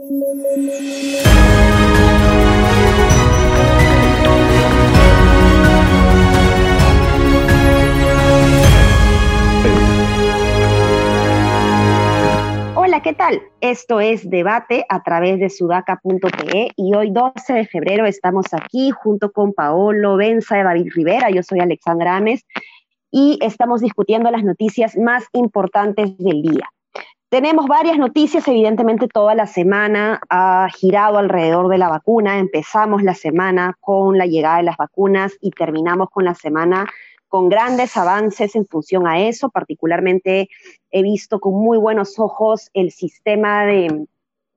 Hola, ¿qué tal? Esto es Debate a través de sudaca.pe y hoy 12 de febrero estamos aquí junto con Paolo Benza y David Rivera. Yo soy Alexandra Ames y estamos discutiendo las noticias más importantes del día. Tenemos varias noticias, evidentemente toda la semana ha girado alrededor de la vacuna. Empezamos la semana con la llegada de las vacunas y terminamos con la semana con grandes avances en función a eso. Particularmente he visto con muy buenos ojos el sistema de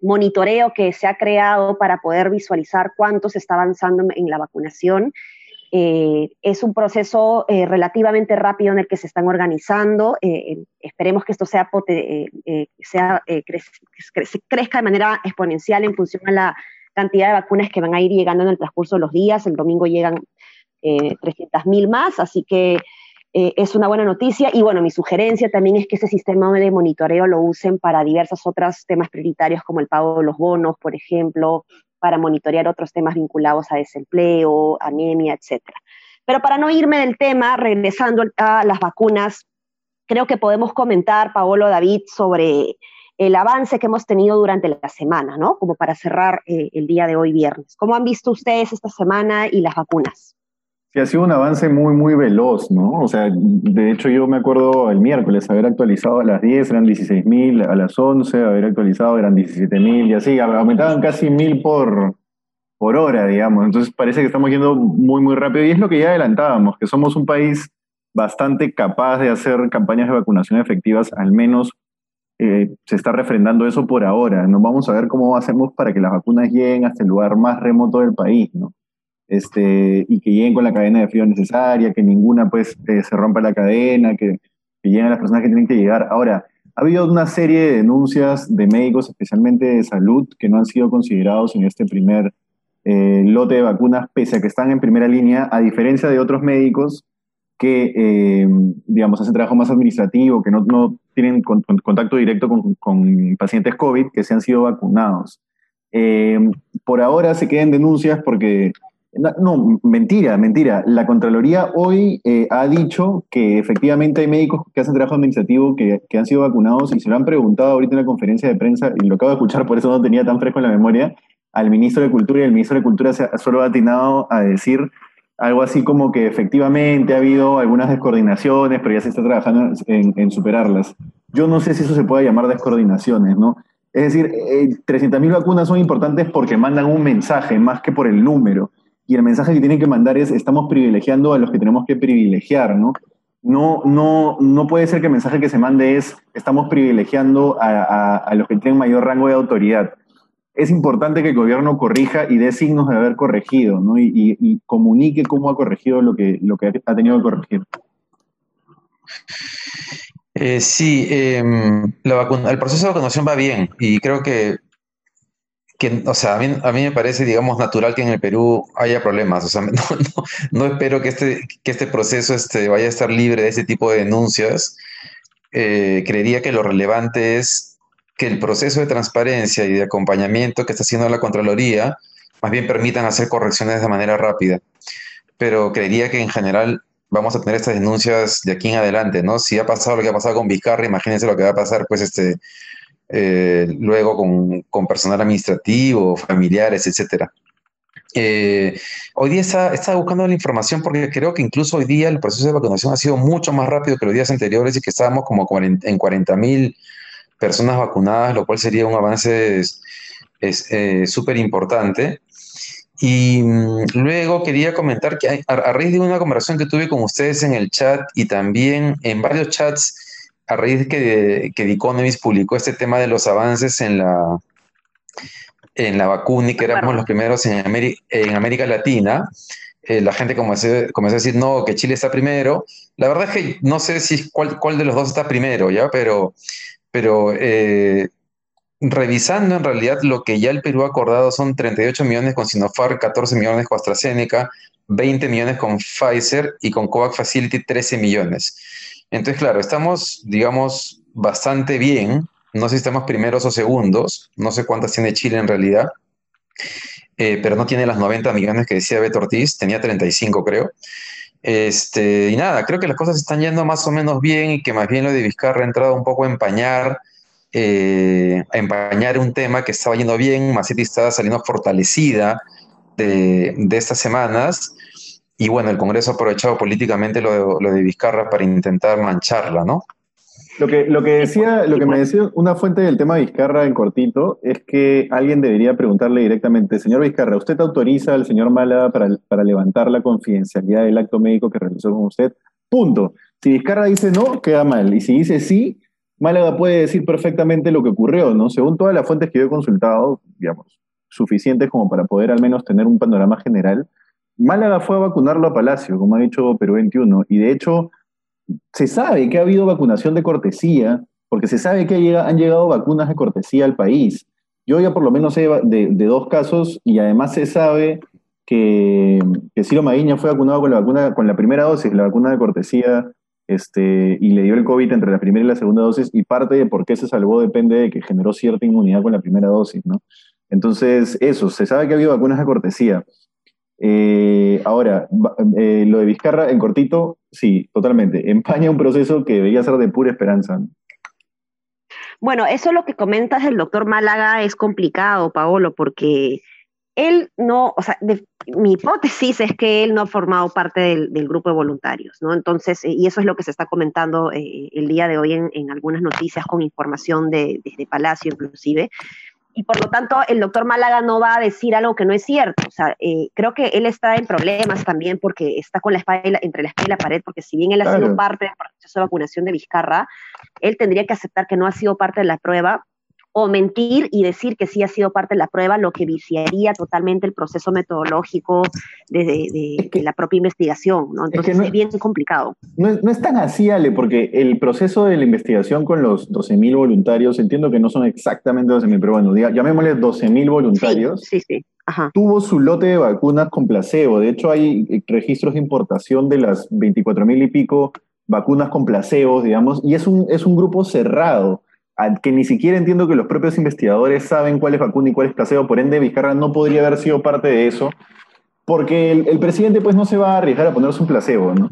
monitoreo que se ha creado para poder visualizar cuánto se está avanzando en la vacunación eh, es un proceso eh, relativamente rápido en el que se están organizando. Eh, esperemos que esto sea, sea crezca de manera exponencial en función a la cantidad de vacunas que van a ir llegando en el transcurso de los días. El domingo llegan 300.000 más, así que es una buena noticia. Y bueno, mi sugerencia también es que ese sistema de monitoreo lo usen para diversos otros temas prioritarios como el pago de los bonos, por ejemplo, para monitorear otros temas vinculados a desempleo, anemia, etcétera. Pero para no irme del tema, regresando a las vacunas, creo que podemos comentar, Paolo, David, sobre el avance que hemos tenido durante la semana, ¿no? Como para cerrar eh, el día de hoy viernes. ¿Cómo han visto ustedes esta semana y las vacunas? Sí, ha sido un avance muy, muy veloz, ¿no? O sea, de hecho yo me acuerdo el miércoles haber actualizado a las 10, eran 16.000, a las 11 haber actualizado eran 17.000 y así, aumentaban casi 1.000 por, por hora, digamos. Entonces parece que estamos yendo muy, muy rápido y es lo que ya adelantábamos, que somos un país bastante capaz de hacer campañas de vacunación efectivas, al menos eh, se está refrendando eso por ahora. Nos vamos a ver cómo hacemos para que las vacunas lleguen hasta el lugar más remoto del país, ¿no? Este, y que lleguen con la cadena de frío necesaria, que ninguna pues eh, se rompa la cadena, que, lleguen las personas que tienen que llegar. Ahora, ha habido una serie de denuncias de médicos, especialmente de salud, que no han sido considerados en este primer eh, lote de vacunas, pese a que están en primera línea, a diferencia de otros médicos que, eh, digamos, hacen trabajo más administrativo, que no, no tienen contacto directo con, con, pacientes COVID, que se han sido vacunados. por ahora se quedan denuncias porque no, mentira, mentira. La Contraloría hoy eh, ha dicho que efectivamente hay médicos que hacen trabajo administrativo que, han sido vacunados y se lo han preguntado ahorita en la conferencia de prensa, y lo acabo de escuchar, por eso no tenía tan fresco en la memoria, al ministro de Cultura y el ministro de Cultura se, solo ha atinado a decir algo así como que efectivamente ha habido algunas descoordinaciones, pero ya se está trabajando en, superarlas. Yo no sé si eso se puede llamar descoordinaciones, ¿no? Es decir, eh, 300.000 vacunas son importantes porque mandan un mensaje más que por el número y el mensaje que tienen que mandar es estamos privilegiando a los que tenemos que privilegiar, ¿no? No, no, no puede ser que el mensaje que se mande es estamos privilegiando a, los que tienen mayor rango de autoridad. Es importante que el gobierno corrija y dé signos de haber corregido, ¿no? Y, comunique cómo ha corregido lo que, lo que ha tenido que corregir. Eh, sí, em, el proceso de vacunación va bien y creo que o sea, a mí, a mí me parece, digamos, natural que en el Perú haya problemas. O sea, no, espero que este, que este proceso este, vaya a estar libre de ese tipo de denuncias. Eh, creería que lo relevante es que el proceso de transparencia y de acompañamiento que está haciendo la Contraloría más bien permitan hacer correcciones de manera rápida. Pero creería que en general vamos a tener estas denuncias de aquí en adelante, ¿no? Si ha pasado lo que ha pasado con Vizcarra, imagínense lo que va a pasar, pues, este, eh, luego con, personal administrativo, familiares, etc. Eh, hoy día está, buscando la información porque creo que incluso hoy día el proceso de vacunación ha sido mucho más rápido que los días anteriores y que estábamos como en 40 mil personas vacunadas, lo cual sería un avance súper importante. Y mm, luego quería comentar que a, a, raíz de una conversación que tuve con ustedes en el chat y también en varios chats a raíz de que, que The Economist publicó este tema de los avances en la, en la vacuna y que éramos los primeros en, en América Latina, eh, la gente comenzó, comenzó, a decir, no, que Chile está primero. La verdad es que no sé si cuál, cuál de los dos está primero, ¿ya? Pero, pero eh, revisando en realidad lo que ya el Perú ha acordado son 38 millones con Sinopharm, 14 millones con AstraZeneca, 20 millones con Pfizer y con COVAX Facility 13 millones. Entonces, claro, estamos, digamos, bastante bien. No sé si estamos primeros o segundos, no sé cuántas tiene Chile en realidad, eh, pero no tiene las 90 millones que decía Beto Ortiz, tenía 35 creo. Este, y nada, creo que las cosas están yendo más o menos bien y que más bien lo de Vizcarra ha entrado un poco a empañar, eh, a empañar un tema que estaba yendo bien, Macetti estaba saliendo fortalecida de, de estas semanas y bueno, el Congreso ha aprovechado políticamente lo de, Vizcarra para intentar mancharla, ¿no? Lo que, lo que decía, lo que me decía una fuente del tema Vizcarra en cortito es que alguien debería preguntarle directamente, señor Vizcarra, ¿usted autoriza al señor Málaga para, para levantar la confidencialidad del acto médico que realizó con usted? Punto. Si Vizcarra dice no, queda mal. Y si dice sí, Málaga puede decir perfectamente lo que ocurrió, ¿no? Según todas las fuentes que yo he consultado, digamos, suficientes como para poder al menos tener un panorama general, Málaga fue a vacunarlo a Palacio, como ha dicho Perú 21, y de hecho se sabe que ha habido vacunación de cortesía, porque se sabe que han llegado vacunas de cortesía al país. Yo ya por lo menos sé de, dos casos y además se sabe que, que Ciro Maguiña fue vacunado con la primera dosis, la vacuna de cortesía, este, y le dio el COVID entre la primera y la segunda dosis, y parte de por qué se salvó depende de que generó cierta inmunidad con la primera dosis, ¿no? Entonces, eso, se sabe que ha habido vacunas de cortesía. Eh, ahora, eh, lo de Vizcarra, en cortito, sí, totalmente. Empaña un proceso que debería ser de pura esperanza. Bueno, eso lo que comentas del doctor Málaga es complicado, Paolo, porque él no, o sea, mi hipótesis es que él no ha formado parte del, grupo de voluntarios, ¿no? Entonces, eh, y eso es lo que se está comentando el día de hoy en, algunas noticias con información de, desde Palacio inclusive, y por lo tanto el doctor Málaga no va a decir algo que no es cierto. O sea, eh, creo que él está en problemas también porque está con la espalda entre la espalda y la pared, porque si bien él ha sido parte del proceso de vacunación de Vizcarra, él tendría que aceptar que no ha sido parte de la prueba o mentir y decir que sí ha sido parte de la prueba, lo que viciaría totalmente el proceso metodológico de, la propia investigación, ¿no? Entonces es, bien complicado. No es, tan así, Ale, porque el proceso de la investigación con los 12.000 voluntarios, entiendo que no son exactamente 12.000, pero bueno, llamémosle 12.000 voluntarios. Sí, sí, Tuvo su lote de vacunas con placebo. De hecho, hay eh, registros de importación de las 24.000 y pico vacunas con placebo, digamos, y es un, es un grupo cerrado que ni siquiera entiendo que los propios investigadores saben cuál es vacuna y cuál es placebo, por ende Vizcarra no podría haber sido parte de eso, porque el, presidente pues no se va a arriesgar a ponerse un placebo, ¿no?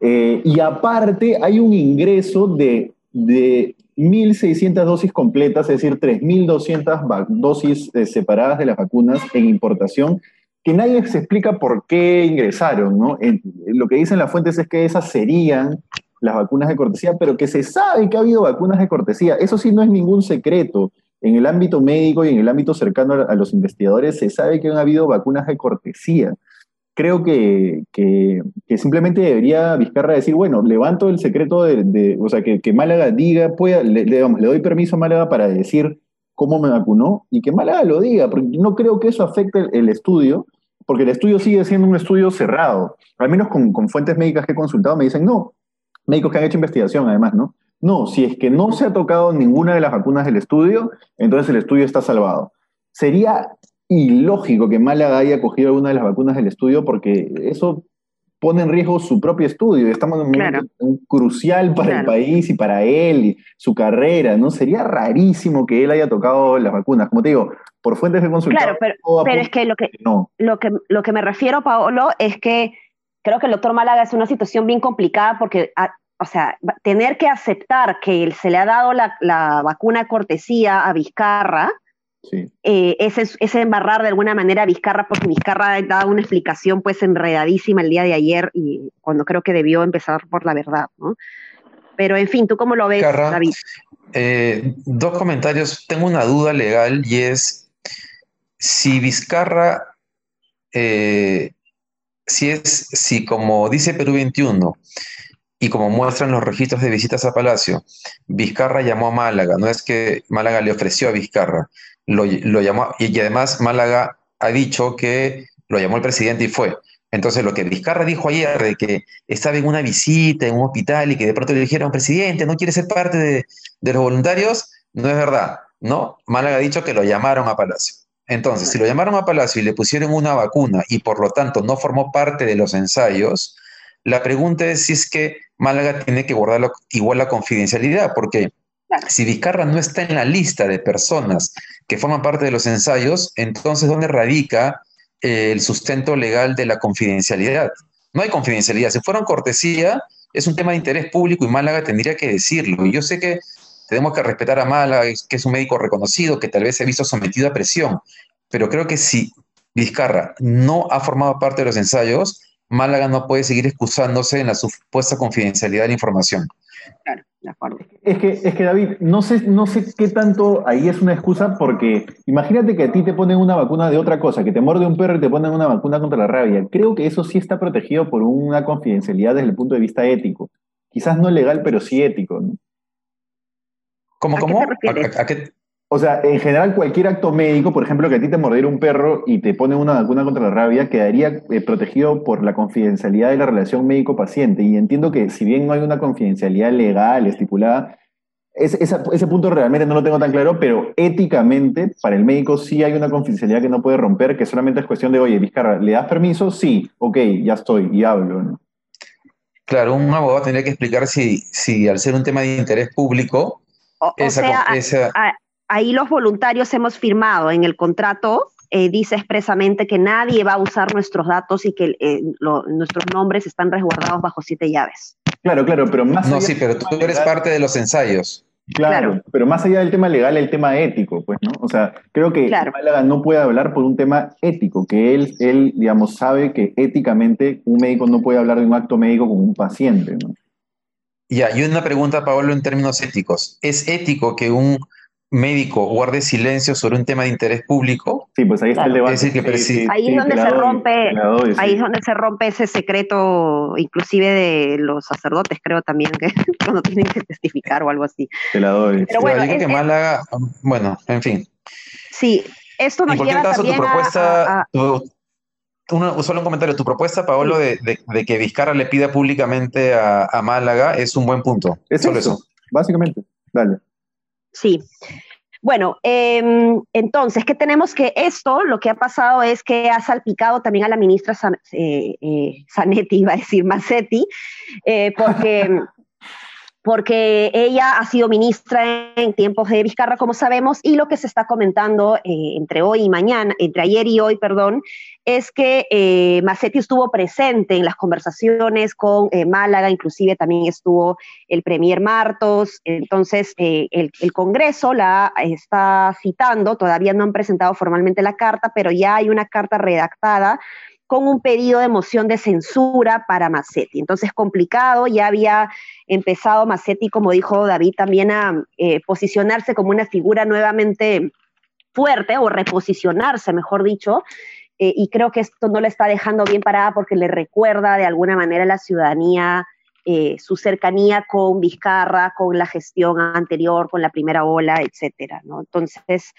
Eh, y aparte hay un ingreso de, de 1.600 dosis completas, es decir, 3.200 dosis eh, separadas de las vacunas en importación, que nadie se explica por qué ingresaron, ¿no? lo que dicen las fuentes es que esas serían las vacunas de cortesía, pero que se sabe que ha habido vacunas de cortesía. Eso sí no es ningún secreto. En el ámbito médico y en el ámbito cercano a los investigadores se sabe que han habido vacunas de cortesía. Creo que, que, simplemente debería Vizcarra decir, bueno, levanto el secreto de, o sea, que, que, Málaga diga, pueda, le, le, le doy permiso a Málaga para decir cómo me vacunó y que Málaga lo diga, porque no creo que eso afecte el, estudio, porque el estudio sigue siendo un estudio cerrado. Al menos con, con fuentes médicas que he consultado me dicen, no, médicos que han hecho investigación además, ¿no? No, si es que no se ha tocado ninguna de las vacunas del estudio, entonces el estudio está salvado. Sería ilógico que Málaga haya cogido alguna de las vacunas del estudio porque eso pone en riesgo su propio estudio. Estamos en un momento crucial para el país y para él y su carrera, ¿no? Sería rarísimo que él haya tocado las vacunas. Como te digo, por fuentes de consulta. Claro, pero, es que lo que, lo que lo que me refiero, Paolo, es que creo que el doctor Málaga es una situación bien complicada porque, ah, o sea, tener que aceptar que se le ha dado la, vacuna cortesía a Vizcarra, sí. Eh, es, embarrar de alguna manera a Vizcarra, porque Vizcarra ha dado una explicación pues enredadísima el día de ayer y cuando creo que debió empezar por la verdad, ¿no? Pero en fin, ¿tú cómo lo ves, David? Eh, dos comentarios. Tengo una duda legal y es si Vizcarra eh, si es, si como dice Perú 21 y como muestran los registros de visitas a Palacio, Vizcarra llamó a Málaga, no es que Málaga le ofreció a Vizcarra, lo, llamó, y, además Málaga ha dicho que lo llamó el presidente y fue. Entonces, lo que Vizcarra dijo ayer de que estaba en una visita en un hospital y que de pronto le dijeron, presidente, ¿no quiere ser parte de, de los voluntarios? No es verdad, ¿no? Málaga ha dicho que lo llamaron a Palacio. Entonces, si lo llamaron a Palacio y le pusieron una vacuna y por lo tanto no formó parte de los ensayos, la pregunta es si es que Málaga tiene que guardar igual la confidencialidad, porque Si Vizcarra no está en la lista de personas que forman parte de los ensayos, entonces ¿dónde radica eh, el sustento legal de la confidencialidad? No hay confidencialidad. Si fuera cortesía, es un tema de interés público y Málaga tendría que decirlo. Y yo sé que tenemos que respetar a Málaga, que es un médico reconocido, que tal vez se ha visto sometido a presión, pero creo que si Vizcarra no ha formado parte de los ensayos, Málaga no puede seguir excusándose en la supuesta confidencialidad de la información. Claro, de acuerdo. Es que, es que David, no sé, no sé qué tanto ahí es una excusa, porque imagínate que a ti te ponen una vacuna de otra cosa, que te muerde un perro y te ponen una vacuna contra la rabia. Creo que eso sí está protegido por una confidencialidad desde el punto de vista ético. Quizás no legal, pero sí ético. ¿no? ¿Cómo, ¿A cómo? qué te refieres? ¿A- a qué- O sea, en general, cualquier acto médico, por ejemplo, que a ti te mordiera un perro y te ponen una vacuna contra la rabia, quedaría eh, protegido por la confidencialidad de la relación médico-paciente. Y entiendo que, si bien no hay una confidencialidad legal estipulada, es- esa- ese punto realmente no lo tengo tan claro, pero éticamente, para el médico sí hay una confidencialidad que no puede romper, que solamente es cuestión de, oye, Vizcarra, ¿le das permiso? Sí, ok, ya estoy, y hablo. ¿no? Claro, un abogado tendría que explicar si, si al ser un tema de interés público, O, o esa, sea, con- esa- a- ahí los voluntarios hemos firmado en el contrato, eh, dice expresamente que nadie va a usar nuestros datos y que eh, lo- nuestros nombres están resguardados bajo siete llaves. Claro, claro, pero más No, allá sí, pero tú eres parte de los ensayos. Claro, Claro. pero más allá del tema legal, el tema ético, pues, ¿no? O sea, creo que Claro. Málaga no puede hablar por un tema ético, que él, él, digamos, sabe que éticamente un médico no puede hablar de un acto médico con un paciente, ¿no? Ya, y una pregunta, Pablo, en términos éticos. ¿Es ético que un médico guarde silencio sobre un tema de interés público? Sí, pues ahí está el debate. Es decir, que presi- Ahí es donde se doy, rompe- doy. Ahí es donde se rompe ese secreto, inclusive de los sacerdotes, creo también, que cuando tienen que testificar o algo así. Te la doy. Pero bueno, es- que Málaga, bueno, en fin. Sí, esto En nos cualquier lleva caso, tu también a- propuesta, a- a- tu- una- solo un comentario, tu propuesta, Paolo, de, de- de que Vizcarra le pida públicamente a, a Málaga es un buen punto. Es Solo eso, eso. básicamente. Dale. Sí. Bueno, em, entonces, ¿qué tenemos que esto? Lo que ha pasado es que ha salpicado también a la ministra San- eh, eh, Zanetti, iba a decir Massetti, eh, porque, porque ella ha sido ministra en tiempos de Vizcarra, como sabemos, y lo que se está comentando eh, entre hoy y mañana, entre ayer y hoy, perdón, es que eh, Massetti estuvo presente en las conversaciones con eh, Málaga, inclusive también estuvo el Premier Martos, entonces eh, el, el, Congreso la está citando, todavía no han presentado formalmente la carta, pero ya hay una carta redactada con un pedido de moción de censura para Massetti. Entonces, complicado, ya había empezado Massetti, como dijo David, también a eh, posicionarse como una figura nuevamente fuerte o reposicionarse, mejor dicho, eh, y creo que esto no le está dejando bien parada porque le recuerda de alguna manera a la ciudadanía eh, su cercanía con Vizcarra, con la gestión anterior, con la primera ola, etcétera. Entonces,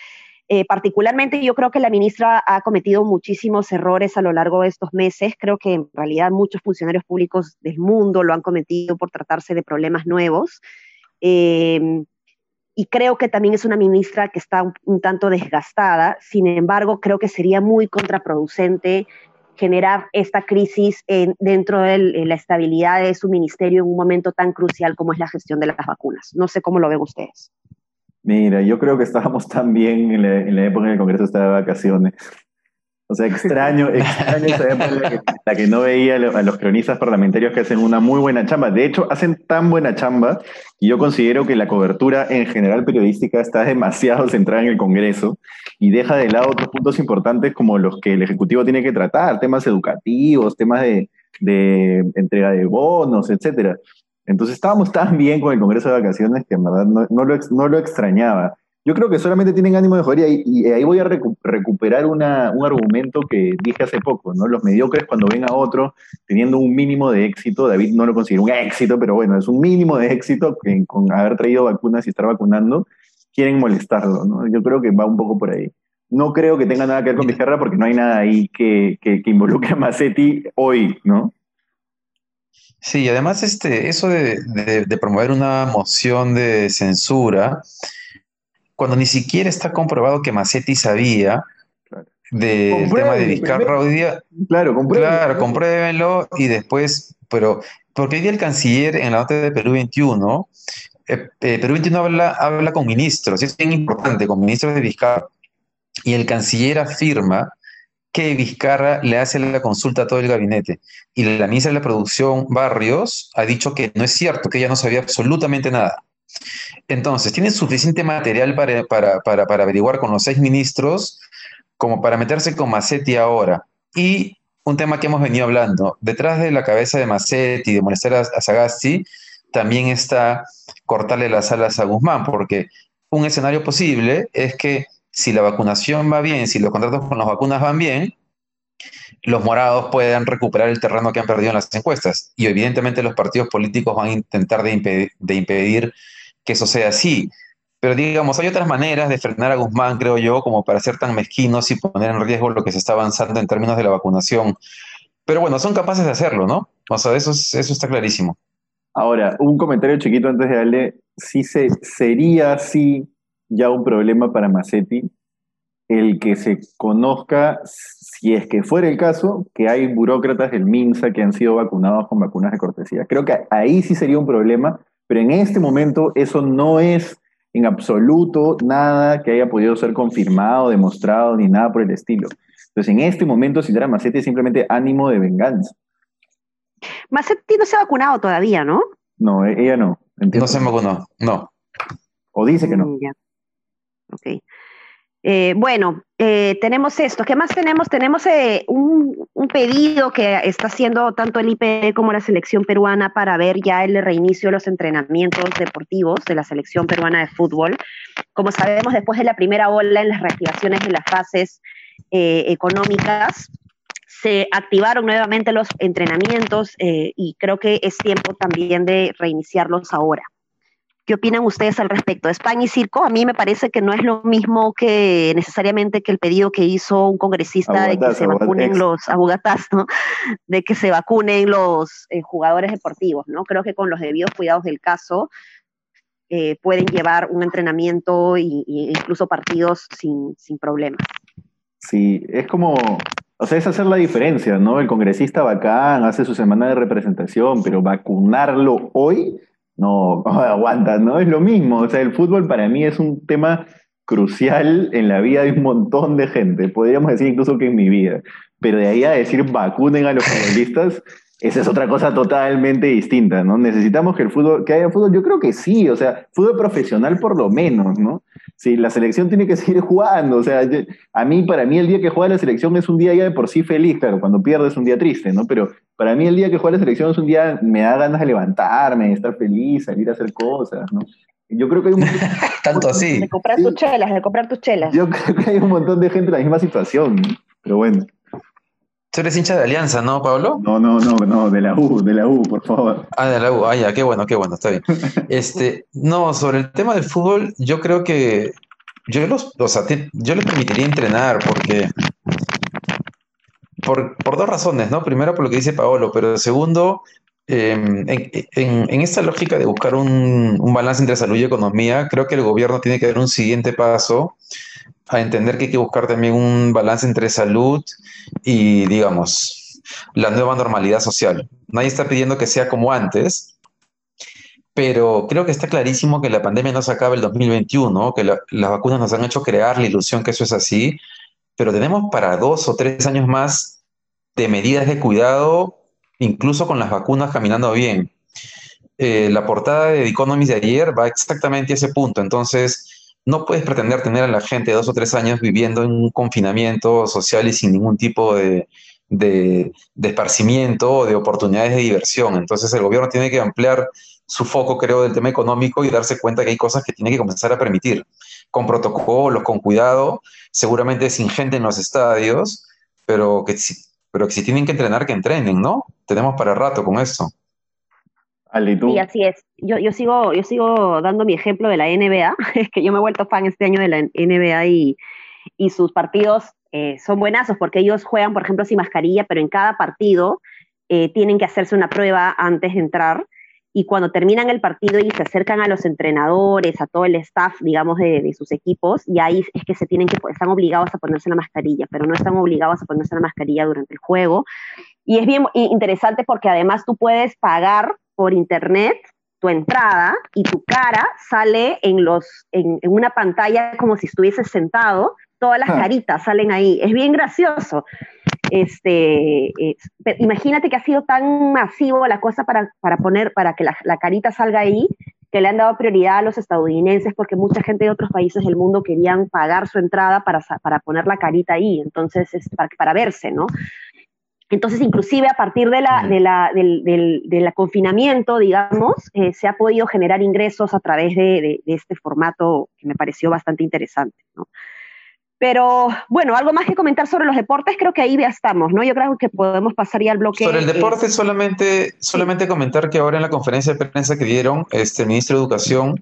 eh, particularmente yo creo que la ministra ha cometido muchísimos errores a lo largo de estos meses. Creo que en realidad muchos funcionarios públicos del mundo lo han cometido por tratarse de problemas nuevos. Eh, y creo que también es una ministra que está un, un, tanto desgastada. Sin embargo, creo que sería muy contraproducente generar esta crisis en, dentro de la estabilidad de su ministerio en un momento tan crucial como es la gestión de las vacunas. No sé cómo lo ven ustedes. Mira, yo creo que estábamos tan bien en la, en la época en el Congreso estaba de vacaciones. O sea, extraño, extraño esa época en la que, la que no veía a los cronistas parlamentarios que hacen una muy buena chamba. De hecho, hacen tan buena chamba que yo considero que la cobertura en general periodística está demasiado centrada en el Congreso y deja de lado otros puntos importantes como los que el Ejecutivo tiene que tratar, temas educativos, temas de, de entrega de bonos, etcétera. Entonces estábamos tan bien con el Congreso de Vacaciones que en verdad no, no, lo, no lo extrañaba. Yo creo que solamente tienen ánimo de joder y, y ahí voy a recu recuperar una, un argumento que dije hace poco, ¿no? Los mediocres cuando ven a otro teniendo un mínimo de éxito, David no lo considera un éxito, pero bueno, es un mínimo de éxito que, con haber traído vacunas y estar vacunando, quieren molestarlo, ¿no? Yo creo que va un poco por ahí. No creo que tenga nada que ver con Vizcarra porque no hay nada ahí que, que, que involucre a Massetti hoy, ¿no? Sí, además este, eso de, de, de, promover una moción de censura, cuando ni siquiera está comprobado que Massetti sabía claro. del tema de Vizcarra hoy día. Claro, compruébenlo. Claro, compruébenlo y después, pero porque hoy día el canciller en la nota de Perú 21, eh, eh, Perú 21 habla, habla con ministros, y es bien importante, con ministros de Vizcarra, y el canciller afirma que Vizcarra le hace la consulta a todo el gabinete. Y la ministra de la Producción, Barrios, ha dicho que no es cierto, que ella no sabía absolutamente nada. Entonces, tiene suficiente material para, para, para, averiguar con los seis ministros como para meterse con Macetti ahora. Y un tema que hemos venido hablando, detrás de la cabeza de Macetti de molestar a, Sagasti, también está cortarle las alas a Guzmán, porque un escenario posible es que si la vacunación va bien, si los contratos con las vacunas van bien, los morados puedan recuperar el terreno que han perdido en las encuestas. Y evidentemente los partidos políticos van a intentar de, impedir que eso sea así. Pero digamos, hay otras maneras de frenar a Guzmán, creo yo, como para ser tan mezquinos y poner en riesgo lo que se está avanzando en términos de la vacunación. Pero bueno, son capaces de hacerlo, ¿no? O sea, eso, está clarísimo. Ahora, un comentario chiquito antes de darle, si se, sería así ya un problema para Macetti el que se conozca, si es que fuera el caso, que hay burócratas del MINSA que han sido vacunados con vacunas de cortesía. Creo que ahí sí sería un problema, pero en este momento eso no es en absoluto nada que haya podido ser confirmado, demostrado, ni nada por el estilo. Entonces, en este momento, si era Macetti es simplemente ánimo de venganza. Macetti no se ha vacunado todavía, ¿no? No, e-, ella no. No se vacunó, no. O dice que no. Mm, ok. Eh, bueno, eh, tenemos esto. ¿Qué más tenemos? Tenemos eh, un, pedido que está haciendo tanto el IPD como la selección peruana para ver ya el reinicio de los entrenamientos deportivos de la selección peruana de fútbol. Como sabemos, después de la primera ola en las reactivaciones de las fases económicas, se activaron nuevamente los entrenamientos y creo que es tiempo también de reiniciarlos ahora. ¿Qué opinan ustedes al respecto? España y Circo, a mí me parece que no es lo mismo que necesariamente que el pedido que hizo un congresista de que se vacunen los abogatas, ¿no? De que se vacunen los eh, jugadores deportivos, ¿no? Creo que con los debidos cuidados del caso eh, pueden llevar un entrenamiento e incluso partidos sin, sin problemas. Sí, es como, o sea, es hacer la diferencia, ¿no? El congresista bacán hace su semana de representación, pero vacunarlo hoy no, aguanta, no es lo mismo. O sea, el fútbol para mí es un tema crucial en la vida de un montón de gente. Podríamos decir incluso que en mi vida. Pero de ahí a decir vacunen a los futbolistas, esa es otra cosa totalmente distinta, ¿no? Necesitamos que el fútbol, que haya fútbol, yo creo que sí, o sea, fútbol profesional por lo menos, ¿no? Sí, la selección tiene que seguir jugando, o sea, a mí, para mí el día que juega la selección es un día ya de por sí feliz, claro, cuando pierdes es un día triste, ¿no? Pero para mí el día que juega la selección es un día, me da ganas de levantarme, de estar feliz, salir a hacer cosas, ¿no? Yo creo que hay un montón, Tanto así. De comprar tus chelas, de comprar tus chelas. Yo creo que hay un montón de gente en la misma situación, pero bueno. Tú eres hincha de Alianza, ¿no, Pablo? No, no, no, no, de la U, de la U, por favor. Ah, de la U, ah, ya, qué bueno, qué bueno, está bien. Este, no, sobre el tema del fútbol, yo creo que yo los, o sea, yo les permitiría entrenar porque por, por, dos razones, ¿no? Primero por lo que dice Paolo, pero segundo, em, en, esta lógica de buscar un, un balance entre salud y economía, creo que el gobierno tiene que dar un siguiente paso a entender que hay que buscar también un balance entre salud y, digamos, la nueva normalidad social. Nadie está pidiendo que sea como antes, pero creo que está clarísimo que la pandemia no se acaba el 2021, que las vacunas nos han hecho crear la ilusión que eso es así, pero tenemos para dos o tres años más de medidas de cuidado, incluso con las vacunas caminando bien. Eh, la portada de The Economist de ayer va exactamente a ese punto, entonces no puedes pretender tener a la gente dos o tres años viviendo en un confinamiento social y sin ningún tipo de, de, esparcimiento o de oportunidades de diversión. Entonces el gobierno tiene que ampliar su foco, creo, del tema económico y darse cuenta que hay cosas que tiene que comenzar a permitir, con protocolos, con cuidado, seguramente sin gente en los estadios, pero que, pero que si tienen que entrenar, que entrenen, ¿no? Tenemos para rato con eso. Sí, así es. Yo, yo, sigo, yo sigo dando mi ejemplo de la NBA, es que yo me he vuelto fan este año de la NBA y, y sus partidos eh, son buenazos porque ellos juegan, por ejemplo, sin mascarilla, pero en cada partido eh, tienen que hacerse una prueba antes de entrar y cuando terminan el partido y se acercan a los entrenadores, a todo el staff, digamos, de, sus equipos, y ahí es que se tienen que, están obligados a ponerse la mascarilla, pero no están obligados a ponerse la mascarilla durante el juego. Y es bien interesante porque además tú puedes pagar por internet tu entrada y tu cara sale en, los, en, una pantalla como si estuvieses sentado, todas las ah. caritas salen ahí. Es bien gracioso. Este, imagínate que ha sido tan masivo la cosa para, poner, para que la, carita salga ahí, que le han dado prioridad a los estadounidenses porque mucha gente de otros países del mundo querían pagar su entrada para, para poner la carita ahí, entonces es para, para verse, ¿no? Entonces, inclusive a partir de la, de la, del, del, confinamiento, digamos, eh, se ha podido generar ingresos a través de, de, este formato que me pareció bastante interesante, ¿no? Pero bueno, algo más que comentar sobre los deportes, creo que ahí ya estamos, ¿no? Yo creo que podemos pasar ya al bloque. Sobre el deporte, solamente, solamente comentar que ahora en la conferencia de prensa que dieron, este, el ministro de Educación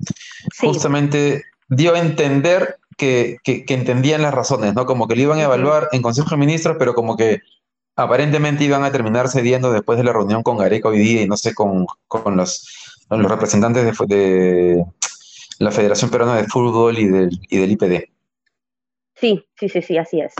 justamente dio a entender que, que, que, entendían las razones, ¿no? Como que lo iban a evaluar en Consejo de Ministros, pero como que aparentemente iban a terminar cediendo después de la reunión con Gareca hoy día y no sé, con, con los, los, representantes de, de, la Federación Peruana de Fútbol y del, y del IPD. Sí, sí, sí, sí, así es.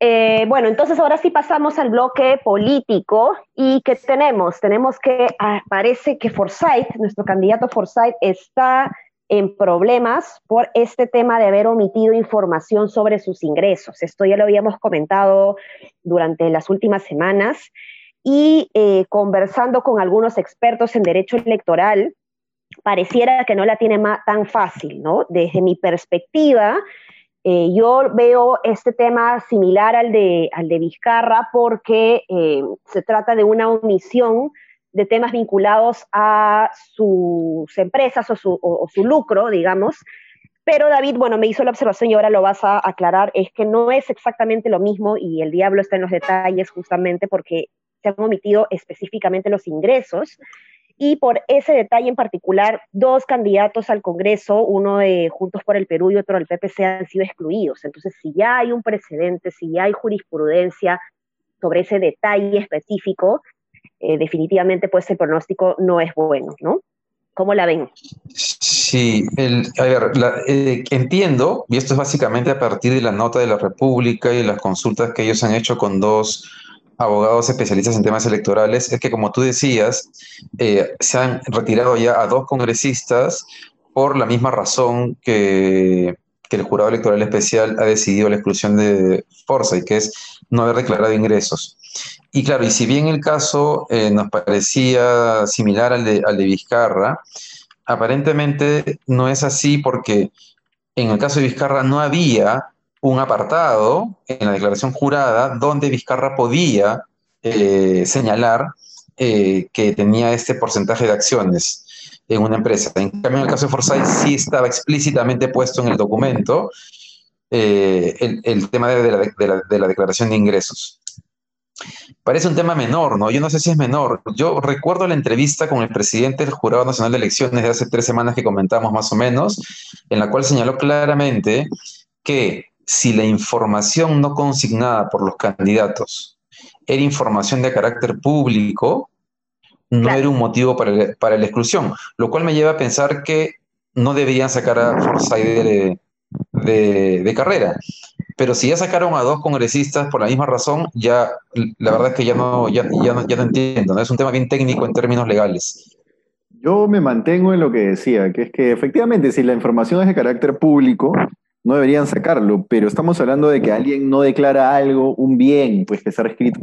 Eh, bueno, entonces ahora sí pasamos al bloque político y ¿qué tenemos? Tenemos que, ah, parece que Forsyth, nuestro candidato Forsyth, está en problemas por este tema de haber omitido información sobre sus ingresos. Esto ya lo habíamos comentado durante las últimas semanas y eh, conversando con algunos expertos en derecho electoral, pareciera que no la tiene tan fácil, ¿no? Desde mi perspectiva, eh, yo veo este tema similar al de, al de Vizcarra porque eh, se trata de una omisión de temas vinculados a sus empresas o su, lucro, digamos. Pero David, bueno, me hizo la observación y ahora lo vas a aclarar, es que no es exactamente lo mismo y el diablo está en los detalles justamente porque se han omitido específicamente los ingresos y por ese detalle en particular, dos candidatos al Congreso, uno de Juntos por el Perú y otro del PPC, han sido excluidos. Entonces, si ya hay un precedente, si ya hay jurisprudencia sobre ese detalle específico, eh, definitivamente pues el pronóstico no es bueno, ¿no? ¿Cómo la ven? Sí, a ver, eh, entiendo, y esto es básicamente a partir de la nota de la República y las consultas que ellos han hecho con dos abogados especialistas en temas electorales, es que como tú decías, eh, se han retirado ya a dos congresistas por la misma razón que, que, el jurado electoral especial ha decidido la exclusión de Forza, y que es no haber declarado ingresos. Y claro, y si bien el caso eh, nos parecía similar al de, al de Vizcarra, aparentemente no es así porque en el caso de Vizcarra no había un apartado en la declaración jurada donde Vizcarra podía eh, señalar eh, que tenía este porcentaje de acciones en una empresa. En cambio, en el caso de Forsyth sí estaba explícitamente puesto en el documento el, tema de la declaración de ingresos. Parece un tema menor, ¿no? Yo no sé si es menor. Yo recuerdo la entrevista con el presidente del Jurado Nacional de Elecciones de hace tres semanas que comentamos más o menos, en la cual señaló claramente que si la información no consignada por los candidatos era información de carácter público, no era un motivo para, la exclusión, lo cual me lleva a pensar que no deberían sacar a Forsyth de carrera. Pero si ya sacaron a dos congresistas por la misma razón, ya la verdad es que ya no, ya, ya no, ya no entiendo, ¿no? Es un tema bien técnico en términos legales. Yo me mantengo en lo que decía, que es que efectivamente si la información es de carácter público, no deberían sacarlo, pero estamos hablando de que alguien no declara algo, un bien, pues que está escrito,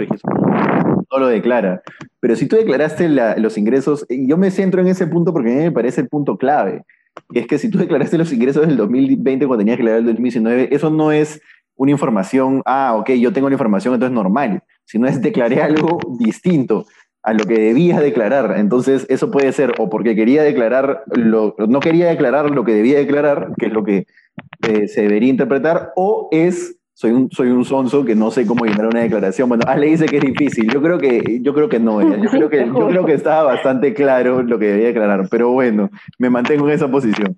no lo declara. Pero si tú declaraste los ingresos, yo me centro en ese punto porque a mí me parece el punto clave. Y es que si tú declaraste los ingresos del 2020 cuando tenías que declarar el 2019, eso no es una información, ah, ok, yo tengo la información, entonces es normal, sino es declaré algo distinto a lo que debía declarar. Entonces, eso puede ser o porque quería declarar, lo, no quería declarar lo que debía declarar, que es lo que eh, se debería interpretar, o es, soy un, soy un sonso que no sé cómo llenar una declaración. Bueno, Ale dice que es difícil, yo creo que, yo creo que no, yo creo que, yo creo que estaba bastante claro lo que debía declarar, pero bueno, me mantengo en esa posición.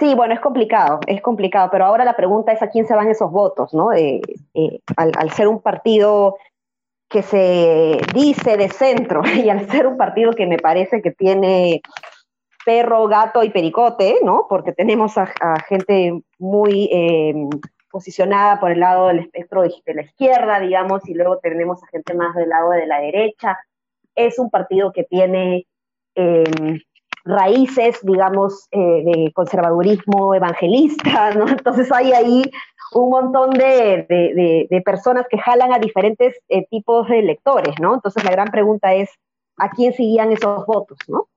Sí, bueno, es complicado, es complicado, pero ahora la pregunta es a quién se van esos votos, ¿no? Eh, al, ser un partido que se dice de centro y al ser un partido que me parece que tiene perro, gato y pericote, ¿no? Porque tenemos a, gente muy eh, posicionada por el lado del espectro de, la izquierda, digamos, y luego tenemos a gente más del lado de la derecha. Es un partido que tiene em, raíces, digamos, eh, de conservadurismo evangelista, ¿no? Entonces hay ahí un montón de, personas que jalan a diferentes eh, tipos de electores, ¿no? Entonces la gran pregunta es, ¿a quién seguían esos votos, no?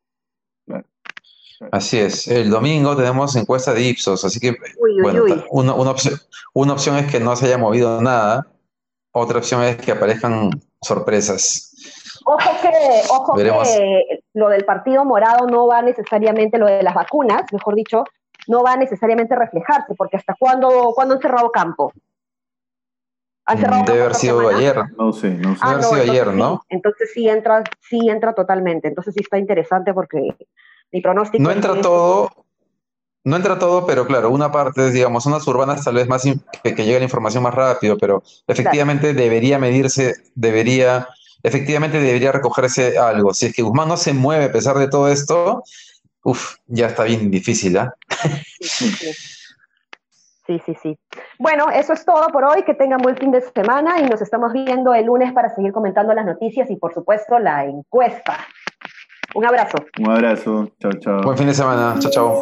Así es. El domingo tenemos encuesta de Ipsos, así que bueno, Una, opción, una opción es que no se haya movido nada, otra opción es que aparezcan sorpresas. Ojo que, ojo que lo del Partido Morado no va necesariamente, lo de las vacunas, mejor dicho, no va necesariamente a reflejarse, porque hasta cuándo, ¿cuándo han cerrado campo? ¿Han cerrado Debe haber sido ayer. No sé, no sé. Ah, Debe haber sido ayer, ¿no? entonces sí entra, sí entra totalmente. Entonces sí está interesante porque mi pronóstico. No entra todo, no entra todo, pero claro, una parte es, digamos, unas urbanas tal vez más que, que llegue la información más rápido, pero efectivamente debería medirse, debería, efectivamente debería recogerse algo. Si es que Guzmán no se mueve a pesar de todo esto, uff, ya está bien difícil, ¿ah? Sí, sí, sí. Bueno, eso es todo por hoy. Que tengan buen fin de semana y nos estamos viendo el lunes para seguir comentando las noticias y, por supuesto, la encuesta. Un abrazo. Un abrazo. Chao, chao. Buen fin de semana. Chao, chao.